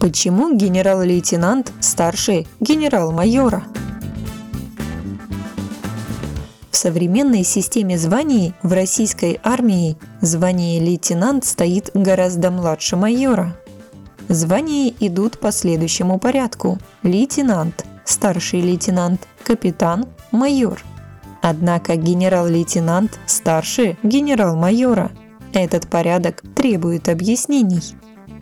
Почему генерал-лейтенант старше генерал-майора? В современной системе званий в российской армии звание лейтенант стоит гораздо младше майора. Звания идут по следующему порядку. Лейтенант, старший лейтенант, капитан, майор. Однако генерал-лейтенант старше генерал-майора. Этот порядок требует объяснений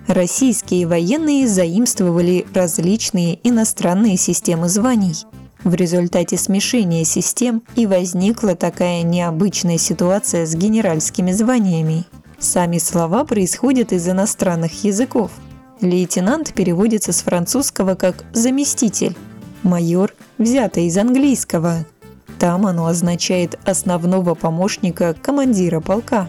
российские военные заимствовали различные иностранные системы званий. В результате смешения систем и возникла такая необычная ситуация с генеральскими званиями. Сами слова происходят из иностранных языков. Лейтенант переводится с французского как «заместитель», майор взято из английского. Там оно означает основного помощника командира полка.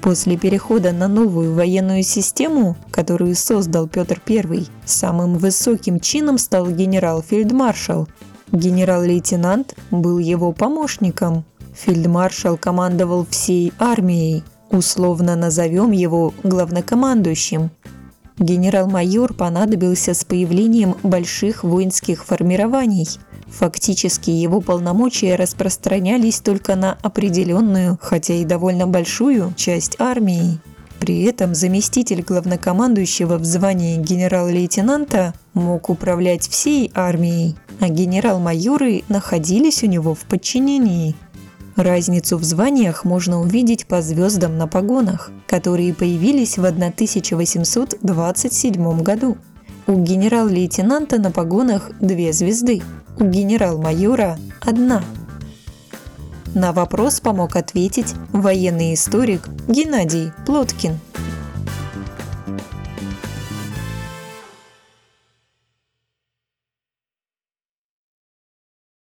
После перехода на новую военную систему, которую создал Петр I, самым высоким чином стал генерал-фельдмаршал. Генерал-лейтенант был его помощником. Фельдмаршал командовал всей армией, условно назовем его главнокомандующим. Генерал-майор понадобился с появлением больших воинских формирований – Фактически его полномочия распространялись только на определенную, хотя и довольно большую, часть армии. При этом заместитель главнокомандующего в звании генерал-лейтенанта мог управлять всей армией, а генерал-майоры находились у него в подчинении. Разницу в званиях можно увидеть по звездам на погонах, которые появились в 1827 году. У генерал-лейтенанта на погонах две звезды, у генерал-майора одна. На вопрос помог ответить военный историк Геннадий Плоткин.